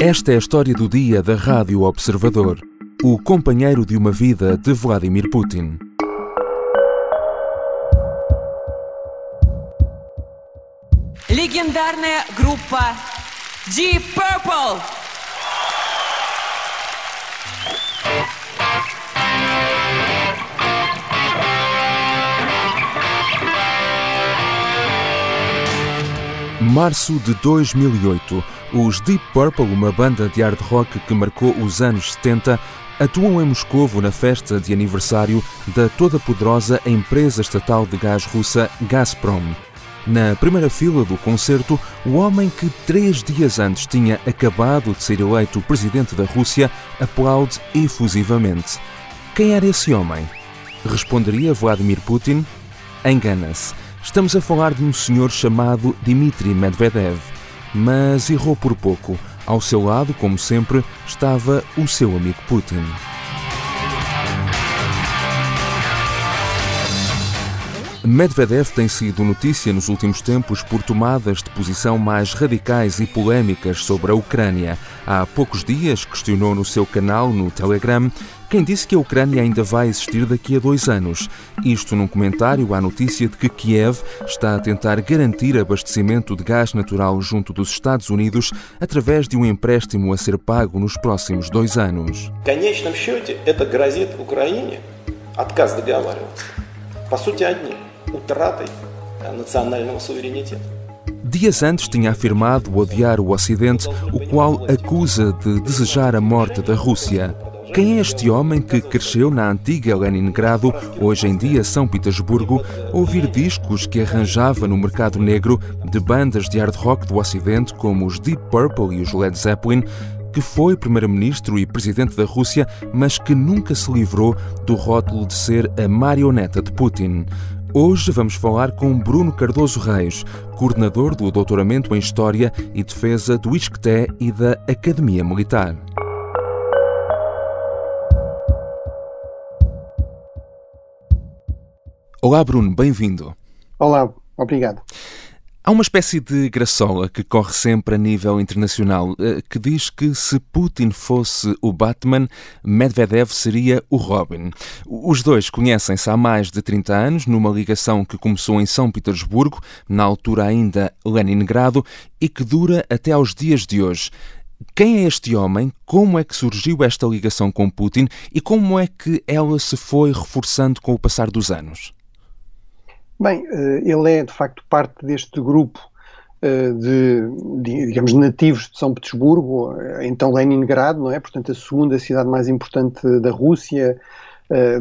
Esta é a história do dia da Rádio Observador, o companheiro de uma vida de Vladimir Putin. Легендарная группа Deep Purple. Março de 2008, os Deep Purple, uma banda de hard rock que marcou os anos 70, atuam em Moscovo na festa de aniversário da toda poderosa empresa estatal de gás russa Gazprom. Na primeira fila do concerto, o homem que três dias antes tinha acabado de ser eleito presidente da Rússia aplaude efusivamente. Quem era esse homem? Responderia Vladimir Putin? Engana-se. Estamos a falar de um senhor chamado Dmitry Medvedev, mas errou por pouco. Ao seu lado, como sempre, estava o seu amigo Putin. Medvedev tem sido notícia nos últimos tempos por tomadas de posição mais radicais e polémicas sobre a Ucrânia. Há poucos dias questionou no seu canal no Telegram quem disse que a Ucrânia ainda vai existir daqui a dois anos. Isto num comentário à notícia de que Kiev está a tentar garantir abastecimento de gás natural junto dos Estados Unidos através de um empréstimo a ser pago nos próximos dois anos. В конечном счете это грозит Украине отказ договариваться. По сути, одним – утратой национального суверенитета. Dias antes tinha afirmado odiar o Ocidente, o qual acusa de desejar a morte da Rússia. Quem é este homem que cresceu na antiga Leningrado, hoje em dia São Petersburgo, ouvir discos que arranjava no mercado negro de bandas de hard rock do Ocidente como os Deep Purple e os Led Zeppelin, que foi primeiro-ministro e presidente da Rússia, mas que nunca se livrou do rótulo de ser a marioneta de Putin. Hoje vamos falar com Bruno Cardoso Reis, coordenador do Doutoramento em História e Defesa do ISCTE e da Academia Militar. Olá, Bruno, bem-vindo. Olá, obrigado. Há uma espécie de graçola que corre sempre a nível internacional eh, que diz que se Putin fosse o Batman, Medvedev seria o Robin. Os dois conhecem-se há mais de 30 anos, numa ligação que começou em São Petersburgo, na altura ainda Leningrado, e que dura até aos dias de hoje. Quem é este homem? Como é que surgiu esta ligação com Putin e como é que ela se foi reforçando com o passar dos anos? Bem, eh, ele é de facto parte deste grupo eh, de, de, digamos, nativos de São Petersburgo, eh, então Leningrado, não é? Portanto, a segunda cidade mais importante da Rússia,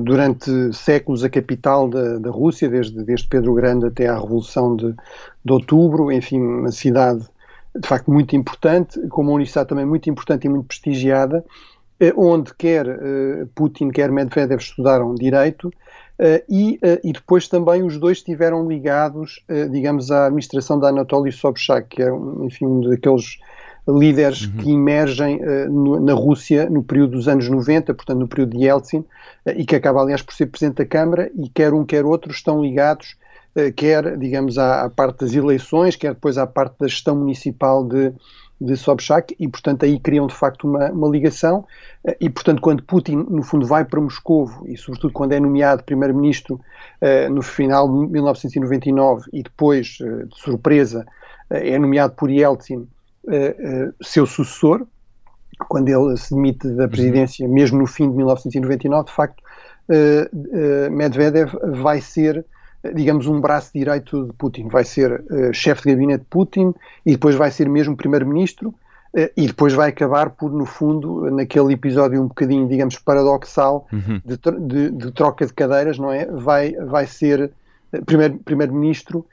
durante séculos a capital da, da Rússia, desde, desde Pedro Grande até à Revolução de, de Outubro, enfim, uma cidade de facto muito importante, com uma universidade também muito importante e muito prestigiada, onde quer Putin, quer Medvedev estudaram direito, e, uh, e, depois também os dois estiveram ligados, uh, digamos, à administração da Anatoly Sobchak, que é, enfim, um daqueles líderes uhum. que emergem no, na Rússia no período dos anos 90, portanto no período de Yeltsin, e que acaba, aliás, por ser Presidente da Câmara, e quer um, quer outro estão ligados, quer, digamos, à, à, parte das eleições, quer depois à parte da gestão municipal de, de Sobchak e, portanto, aí criam de facto uma, uma ligação e, portanto, quando Putin, no fundo, vai para Moscovo e, sobretudo, quando é nomeado primeiro-ministro uh, no final de 1999 e depois, uh, de surpresa, é nomeado por Yeltsin seu sucessor, quando ele se demite da uhum. presidência, mesmo no fim de 1999, de facto, Medvedev vai ser digamos, um braço direito de Putin. Vai ser uh, chefe de gabinete de Putin e depois vai ser mesmo primeiro-ministro uh, e depois vai acabar por, no fundo, naquele episódio um bocadinho, digamos, paradoxal uhum. de, de, de, troca de cadeiras, não é? Vai, vai ser primeiro, primeiro-ministro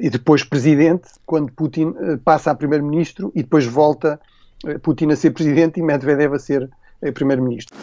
e depois presidente, quando Putin passa a primeiro-ministro e depois volta Putin a ser presidente e Medvedev a ser primeiro-ministro.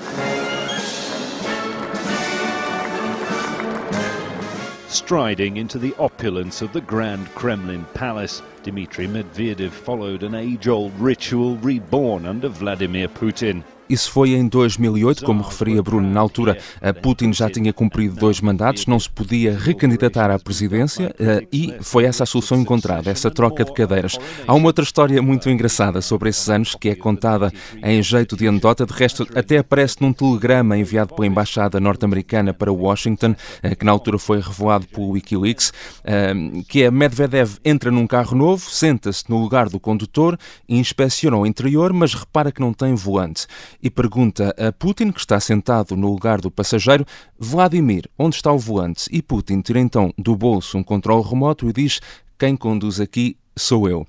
Striding into the opulence of the Grand Kremlin Palace, Dmitry Medvedev followed an age old ritual reborn under Vladimir Putin. Isso foi em 2008, como referia Bruno. Na altura, Putin já tinha cumprido dois mandatos, não se podia recandidatar à presidência eh, e foi essa a solução encontrada, essa troca de cadeiras. Há uma outra história muito engraçada sobre esses anos que é contada em jeito de anedota. De resto, até aparece num telegrama enviado pela Embaixada norte-americana para Washington, eh, que na altura foi revelado pelo Wikileaks, eh, que é Medvedev entra num carro novo, senta-se no lugar do condutor, inspeciona o interior, mas repara que não tem volante e pergunta a Putin, que está sentado no lugar do passageiro, Vladimir, onde está o volante? E Putin tira então do bolso um controle remoto e diz: Quem conduz aqui sou eu.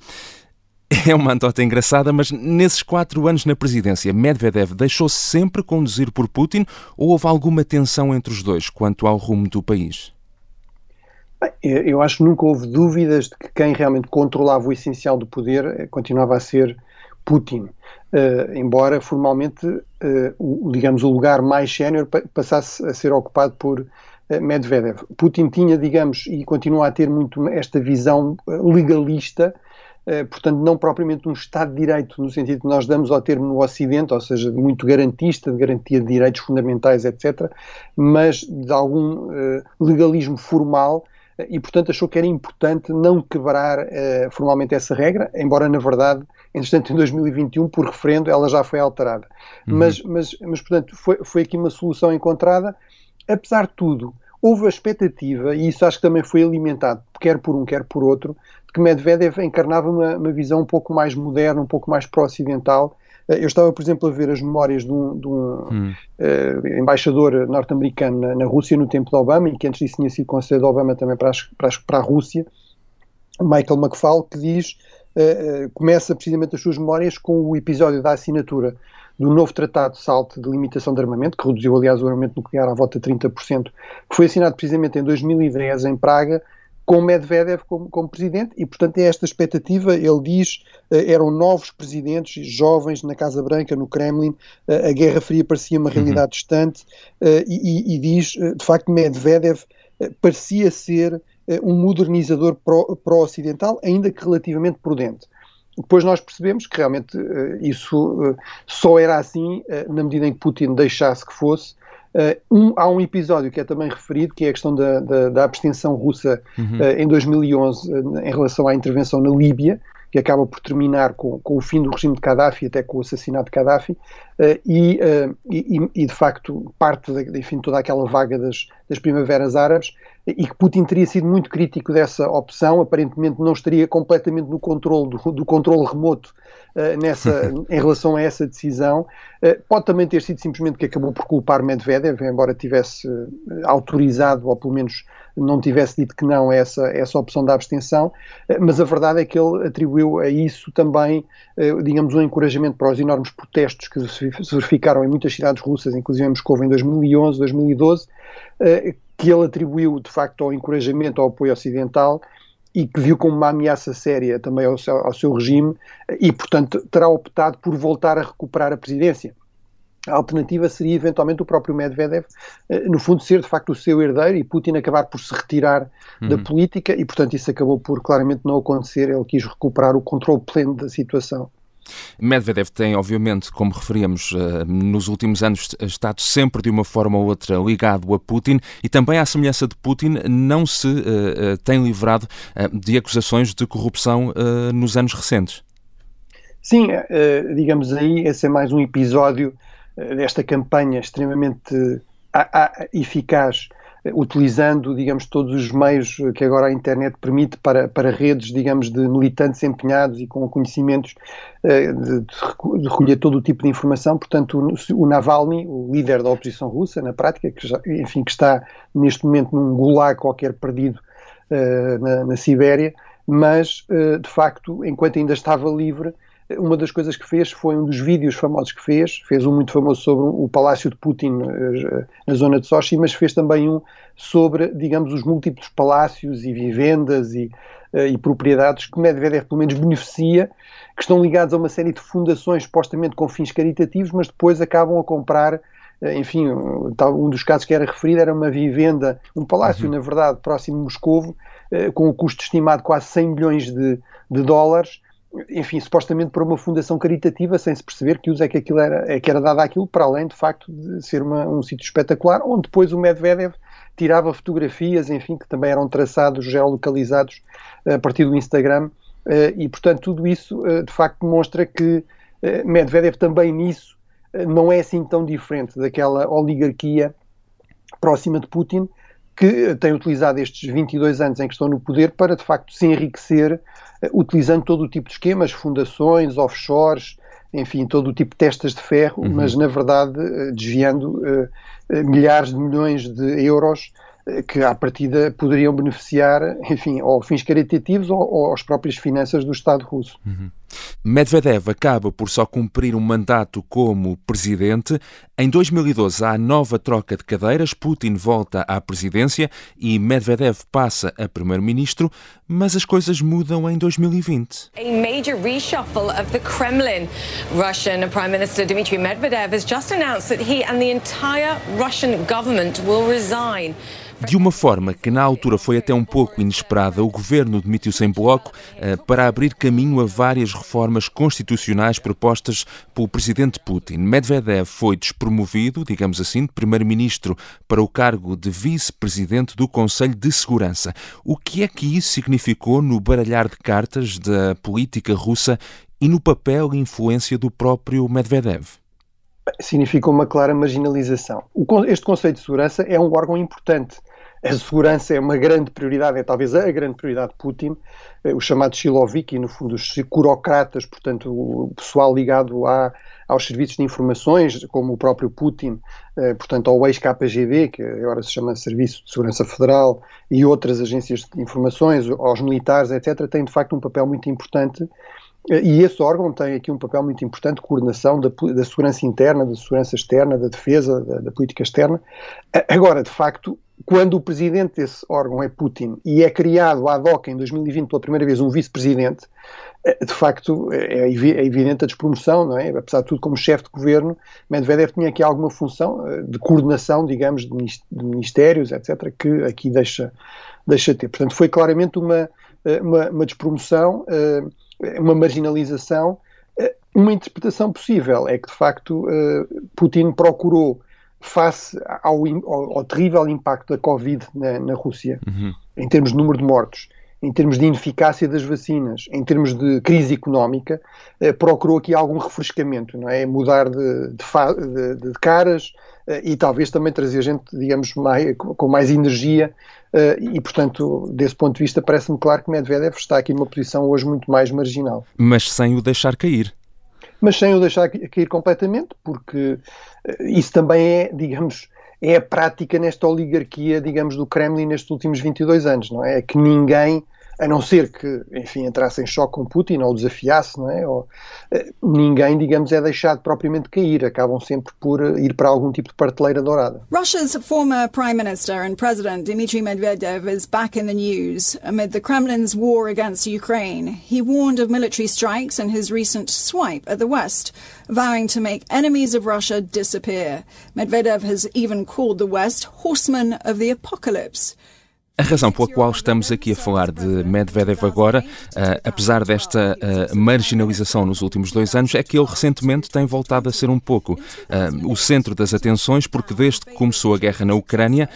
É uma anedota engraçada, mas nesses quatro anos na presidência, Medvedev deixou-se sempre conduzir por Putin ou houve alguma tensão entre os dois quanto ao rumo do país? Bem, eu acho que nunca houve dúvidas de que quem realmente controlava o essencial do poder eh, continuava a ser Putin, uh, embora formalmente, uh, o, digamos, o lugar mais sénior passasse a ser ocupado por uh, Medvedev. Putin tinha, digamos, e continua a ter muito esta visão legalista, portanto, não propriamente um Estado de Direito no sentido que nós damos ao termo no Ocidente, ou seja, muito garantista, de garantia de direitos fundamentais, etc., mas de algum legalismo formal e, portanto, achou que era importante não quebrar uh, formalmente essa regra, embora, na verdade, entretanto, em 2021, por referendo, ela já foi alterada. Uhum. Mas, mas, mas, portanto, foi, foi aqui uma solução encontrada. Apesar de tudo, houve a expectativa, e isso acho que também foi alimentado, quer por um, quer por outro, de que Medvedev encarnava uma, uma visão um pouco mais moderna, um pouco mais pró-ocidental, eu estava, por exemplo, a ver as memórias de um, de um hum. uh, embaixador norte-americano na, na, Rússia no tempo de Obama, e que antes disso tinha sido conselheiro de Obama também para, as, para, as, para a Rússia, Michael McFall, que diz, começa precisamente as suas memórias com o episódio da assinatura do novo Tratado de SALT de limitação de armamento, que reduziu, aliás, o armamento nuclear à volta de 30%, que foi assinado precisamente em 2010 em Praga, com Medvedev como, como, presidente, e portanto é esta expectativa. Ele diz uh, eram novos presidentes, jovens na Casa Branca, no Kremlin, a Guerra Fria parecia uma uhum. realidade distante, uh, e, e, diz de facto Medvedev parecia ser um modernizador pró-ocidental, pró ainda que relativamente prudente. Depois nós percebemos que realmente isso só era assim na medida em que Putin deixasse que fosse, um, há um episódio que é também referido, que é a questão da, da, da abstenção russa uhum. uh, em 2011 uh, em relação à intervenção na Líbia, que acaba por terminar com, com, o fim do regime de Gaddafi, até com o assassinato de Gaddafi, e, e, e, de facto parte, de, enfim, toda aquela vaga das, das primaveras árabes, e que Putin teria sido muito crítico dessa opção, aparentemente não estaria completamente no controle do, do controle remoto uh, nessa, em relação a essa decisão. Uh, pode também ter sido simplesmente que acabou por culpar Medvedev, embora tivesse uh, autorizado, ou pelo menos não tivesse dito que não a essa, essa opção da abstenção, mas a verdade é que ele atribuiu a isso também, digamos, um encorajamento para os enormes protestos que se verificaram em muitas cidades russas, inclusive em Moscou em 2011, 2012, que ele atribuiu de facto ao encorajamento ao apoio ocidental e que viu como uma ameaça séria também ao seu, ao seu regime e, portanto, terá optado por voltar a recuperar a presidência. A alternativa seria eventualmente o próprio Medvedev, eh, no fundo, ser de facto o seu herdeiro e Putin acabar por se retirar uhum. da política e, portanto, isso acabou por claramente não acontecer. Ele quis recuperar o controle pleno da situação. Medvedev tem, obviamente, como referíamos, eh, nos últimos anos estado sempre de uma forma ou outra ligado a Putin e também, à semelhança de Putin, não se uh, tem livrado de acusações de corrupção nos anos recentes. Sim, digamos aí, esse é mais um episódio desta campanha extremamente eficaz utilizando, digamos, todos os meios que agora a internet permite para, para redes, digamos, de militantes empenhados e com conhecimentos uh, de, de, recolher todo o tipo de informação. Portanto, o, o, Navalny, o líder da oposição russa, na prática, que já, enfim, que está neste momento num gulag qualquer perdido uh, na, na Sibéria, mas, uh, de facto, enquanto ainda estava livre, uma das coisas que fez foi um dos vídeos famosos que fez, fez um muito famoso sobre o Palácio de Putin eh, na zona de Sochi, mas fez também um sobre, digamos, os múltiplos palácios e vivendas e, eh, e propriedades que Medvedev pelo menos beneficia, que estão ligados a uma série de fundações supostamente com fins caritativos, mas depois acabam a comprar eh, enfim, um dos casos que era referido era uma vivenda, um palácio, uhum. na verdade, próximo de Moscovo, com o um custo estimado de quase 100 milhões de, de dólares, enfim, supostamente para uma fundação caritativa, sem se perceber que uso é que aquilo era, é que era dado àquilo, para além, de facto, de ser uma, um sítio espetacular, onde depois o Medvedev tirava fotografias, enfim, que também eram traçados, geolocalizados a partir do Instagram, e, portanto, tudo isso, de facto, demonstra que Medvedev também nisso não é assim tão diferente daquela oligarquia próxima de Putin, que tem utilizado estes 22 anos em que estão no poder para, de facto, se enriquecer, eh, utilizando todo o tipo de esquemas, fundações, offshores, enfim, todo o tipo de testas de ferro, uhum. mas, na verdade, eh, desviando uh, milhares de milhões de euros que à partida poderiam beneficiar, enfim, ou fins caritativos ou, ou às próprias finanças do Estado russo. Uhum. Medvedev acaba por só cumprir um mandato como presidente. Em 2012 há nova troca de cadeiras, Putin volta à presidência e Medvedev passa a primeiro-ministro, mas as coisas mudam em 2020. A major reshuffle of the Kremlin. Russian Prime Minister Dmitry Medvedev has just announced that he and the entire Russian government will resign. De uma forma que na altura foi até um pouco inesperada, o governo demitiu-se em bloco uh, para abrir caminho a várias reformas constitucionais propostas pelo presidente Putin. Medvedev foi despromovido, digamos assim, de primeiro-ministro para o cargo de vice-presidente do Conselho de Segurança. O que é que isso significou no baralhar de cartas da política russa e no papel e influência do próprio Medvedev? Significou uma clara marginalização. Este Conselho de Segurança é um órgão importante a segurança é uma grande prioridade, é talvez a grande prioridade de Putin, eh, os chamados Siloviki, no fundo os curocratas, portanto o pessoal ligado a, aos serviços de informações, como o próprio Putin, eh, portanto ao ex-KGB, que agora se chama Serviço de Segurança Federal, e outras agências de informações, aos militares, etc., têm de facto um papel muito importante eh, e esse órgão tem aqui um papel muito importante de coordenação da, da segurança interna, da segurança externa, da defesa, da, da política externa. Agora, de facto, quando o presidente desse órgão é Putin e é criado ad hoc em 2020 pela primeira vez um vice-presidente, eh, de facto é, é, é evidente a despromoção, não é? Apesar de tudo, como chefe de governo, Medvedev tinha aqui alguma função eh, de coordenação, digamos, de ministérios, etc., que aqui deixa, deixa ter. Portanto, foi claramente uma, eh, uma, uma despromoção, uma marginalização. Uma interpretação possível é que, de facto, Putin procurou face ao, ao, ao, terrível impacto da Covid na, na Rússia, uhum. em termos de número de mortos, em termos de ineficácia das vacinas, em termos de crise económica, eh, procurou aqui algum refrescamento, não é? Mudar de, de, de, de caras eh, e talvez também trazer gente, digamos, mais, com mais energia eh, e, portanto, desse ponto de vista, parece-me claro que Medvedev está aqui numa posição hoje muito mais marginal. Mas sem o deixar cair mas sem o deixar cair completamente, porque eh, isso também é, digamos, é a prática nesta oligarquia, digamos, do Kremlin nestes últimos 22 anos, não é? É que ninguém a não ser que, enfim, entrasse em choque com Putin ou desafiasse, não é? Ou, eh, ninguém, digamos, é deixado propriamente cair, acabam sempre por eh, ir para algum tipo de parteleira dourada. Russia's former Prime Minister and President Dmitry Medvedev is back in the news amid the Kremlin's war against Ukraine. He warned of military strikes in his recent swipe at the West, vowing to make enemies of Russia disappear. Medvedev has even called the West horsemen of the apocalypse. A razão pela qual estamos aqui a falar de Medvedev agora, uh, apesar desta uh, marginalização nos últimos dois anos, é que ele recentemente tem voltado a ser um pouco uh, o centro das atenções, porque desde que começou a guerra na Ucrânia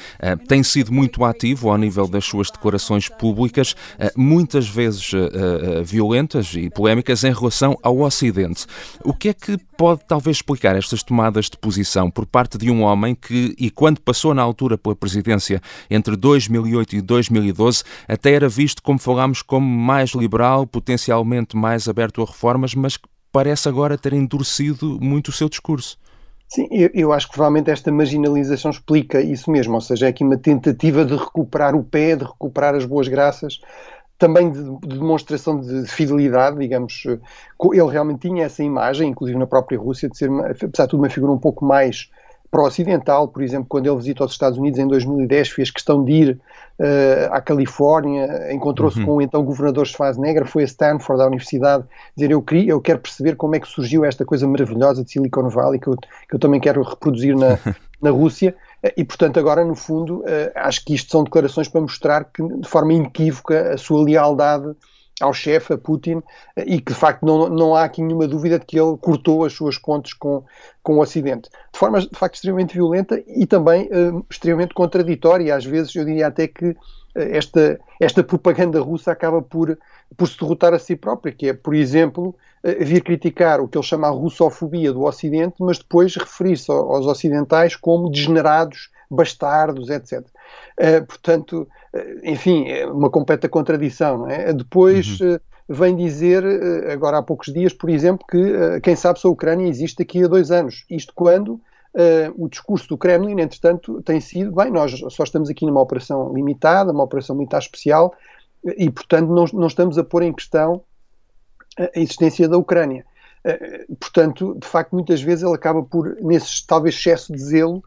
tem sido muito ativo ao nível das suas declarações públicas, muitas vezes violentas e polémicas em relação ao Ocidente. O que é que pode talvez explicar estas tomadas de posição por parte de um homem que, e quando passou na altura pela presidência entre 2008 e 2012, até era visto, como falámos, como mais liberal, potencialmente mais aberto a reformas, mas que parece agora ter endurecido muito o seu discurso. Sim, eu, eu, acho que provavelmente esta marginalização explica isso mesmo, ou seja, é aqui uma tentativa de recuperar o pé, de recuperar as boas graças, também de, de demonstração de fidelidade, digamos. Ele realmente tinha essa imagem, inclusive na própria Rússia, de ser, apesar de tudo, uma figura um pouco mais pró-ocidental, por exemplo, quando ele visita os Estados Unidos em 2010, fez questão de ir uh, à Califórnia, encontrou-se uhum. com o então governador Schwarzenegger, foi a Stanford, à universidade, dizer eu, queria, eu quero perceber como é que surgiu esta coisa maravilhosa de Silicon Valley, que eu, que eu também quero reproduzir na, na Rússia, e portanto agora no fundo uh, acho que isto são declarações para mostrar que de forma inequívoca a sua lealdade ao chefe, a Putin, e que de facto não, não há aqui nenhuma dúvida de que ele cortou as suas pontes com, com o Ocidente. De forma de facto extremamente violenta e também uh, extremamente contraditória. Às vezes eu diria até que uh, esta, esta propaganda russa acaba por, por se derrotar a si própria, que é, por exemplo, uh, vir criticar o que ele chama a russofobia do Ocidente, mas depois referir-se aos ocidentais como degenerados, bastardos, etc. portanto, enfim, é uma completa contradição, não é? Depois uhum. vem dizer, agora há poucos dias, por exemplo, que quem sabe se a Ucrânia existe daqui a dois anos. Isto quando o discurso do Kremlin, entretanto, tem sido, bem, nós só estamos aqui numa operação limitada, uma operação militar especial, e, portanto, não, não estamos a pôr em questão a existência da Ucrânia. Portanto, de facto, muitas vezes ele acaba por, nesse talvez excesso de zelo,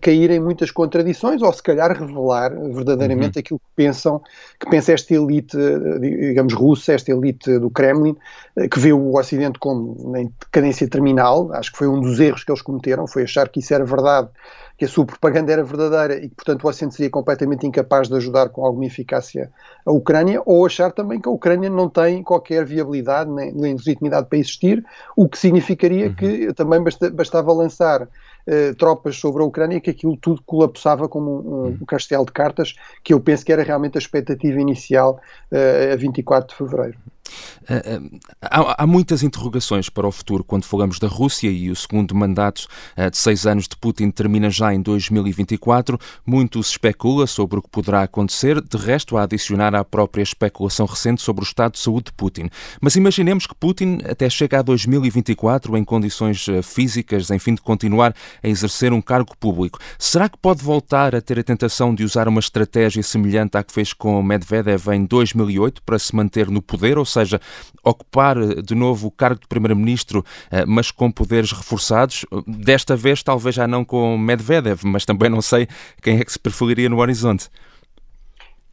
cair em muitas contradições ou se calhar revelar verdadeiramente uhum. aquilo que pensam, que pensa esta elite, digamos, russa, esta elite do Kremlin, que vê o Ocidente como em decadência terminal, acho que foi um dos erros que eles cometeram, foi achar que isso era verdade, que a sua propaganda era verdadeira e que, portanto, o Ocidente seria completamente incapaz de ajudar com alguma eficácia a Ucrânia, ou achar também que a Ucrânia não tem qualquer viabilidade nem, nem legitimidade para existir, o que significaria uhum. que também basta, bastava lançar eh, tropas sobre a Ucrânia que aquilo tudo colapsava como um, um, hum. castelo de cartas, que eu penso que era realmente a expectativa inicial uh, a 24 de fevereiro. Eh, eh, há, há, muitas interrogações para o futuro quando falamos da Rússia e o segundo mandato eh, de seis anos de Putin termina já em 2024. Muito se especula sobre o que poderá acontecer, de resto, a adicionar à própria especulação recente sobre o estado de saúde de Putin. Mas imaginemos que Putin até chega a 2024 em condições físicas, enfim, de continuar a exercer um cargo público. Será que pode voltar a ter a tentação de usar uma estratégia semelhante à que fez com Medvedev em 2008 para se manter no poder? Ou seja, ocupar eh, de novo o cargo de Primeiro-Ministro, eh, mas com poderes reforçados, desta vez talvez já não com Medvedev, mas também não sei quem é que se preferiria no horizonte.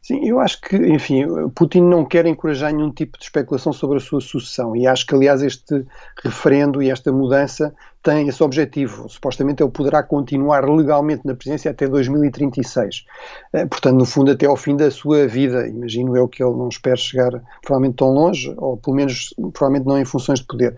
Sim, eu acho que, enfim, Putin não quer encorajar nenhum tipo de especulação sobre a sua sucessão e acho que, aliás, este referendo e esta mudança tem esse objetivo. Supostamente ele poderá continuar legalmente na presidência até 2036. Eh, portanto, no fundo, até ao fim da sua vida. Imagino eu que ele não espera chegar provavelmente tão longe, ou pelo menos provavelmente não em funções de poder.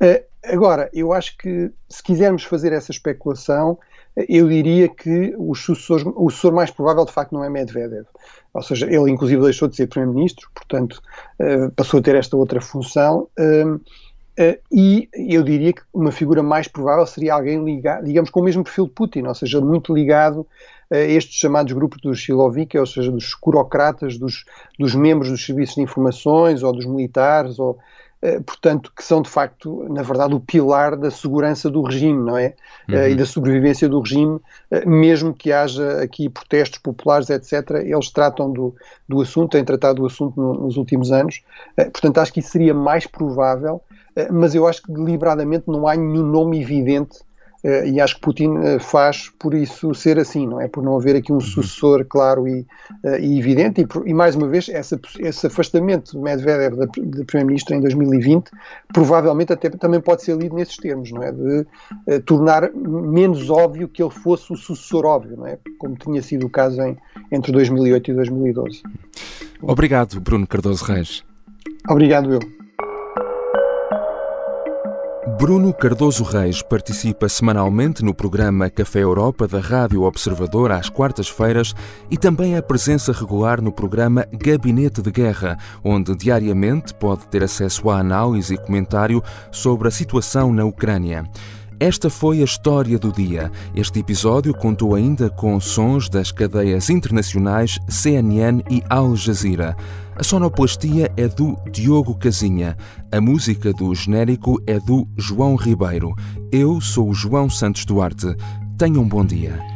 Eh, agora, eu acho que se quisermos fazer essa especulação, eu diria que o sucessor, o sucessor mais provável de facto não é Medvedev. Ou seja, ele inclusive deixou de ser Primeiro-Ministro, portanto uh, passou a ter esta outra função. Uh, uh, e eu diria que uma figura mais provável seria alguém ligado, digamos, com o mesmo perfil de Putin, ou seja, muito ligado a estes chamados grupos dos Siloviki, ou seja, dos curocratas, dos, dos membros dos serviços de informações ou dos militares, ou eh, portanto, que são de facto, na verdade, o pilar da segurança do regime, não é? Eh, uhum. E da sobrevivência do regime, eh, mesmo que haja aqui protestos populares, etc., eles tratam do, do assunto, têm tratado do assunto no, nos últimos anos. Portanto, acho que isso seria mais provável, mas eu acho que deliberadamente não há nenhum nome evidente e acho que Putin uh, faz por isso ser assim, não é? Por não haver aqui um uhum. sucessor claro e, uh, e evidente. E, por, e, mais uma vez, essa, esse afastamento de Medvedev de Primeiro-Ministro em 2020 provavelmente até também pode ser lido nesses termos, não é? De tornar menos óbvio que ele fosse o sucessor óbvio, não é? Como tinha sido o caso em, entre 2008 e 2012. Obrigado, Bruno Cardoso Reis. Obrigado, eu. Bruno Cardoso Reis participa semanalmente no programa Café Europa da Rádio Observador às quartas-feiras e também a presença regular no programa Gabinete de Guerra, onde diariamente pode ter acesso à análise e comentário sobre a situação na Ucrânia. Esta foi a história do dia. Este episódio contou ainda com sons das cadeias internacionais CNN e Al Jazeera. A sonoplastia é do Diogo Casinha. A música do genérico é do João Ribeiro. Eu sou o João Santos Duarte. Tenham um bom dia.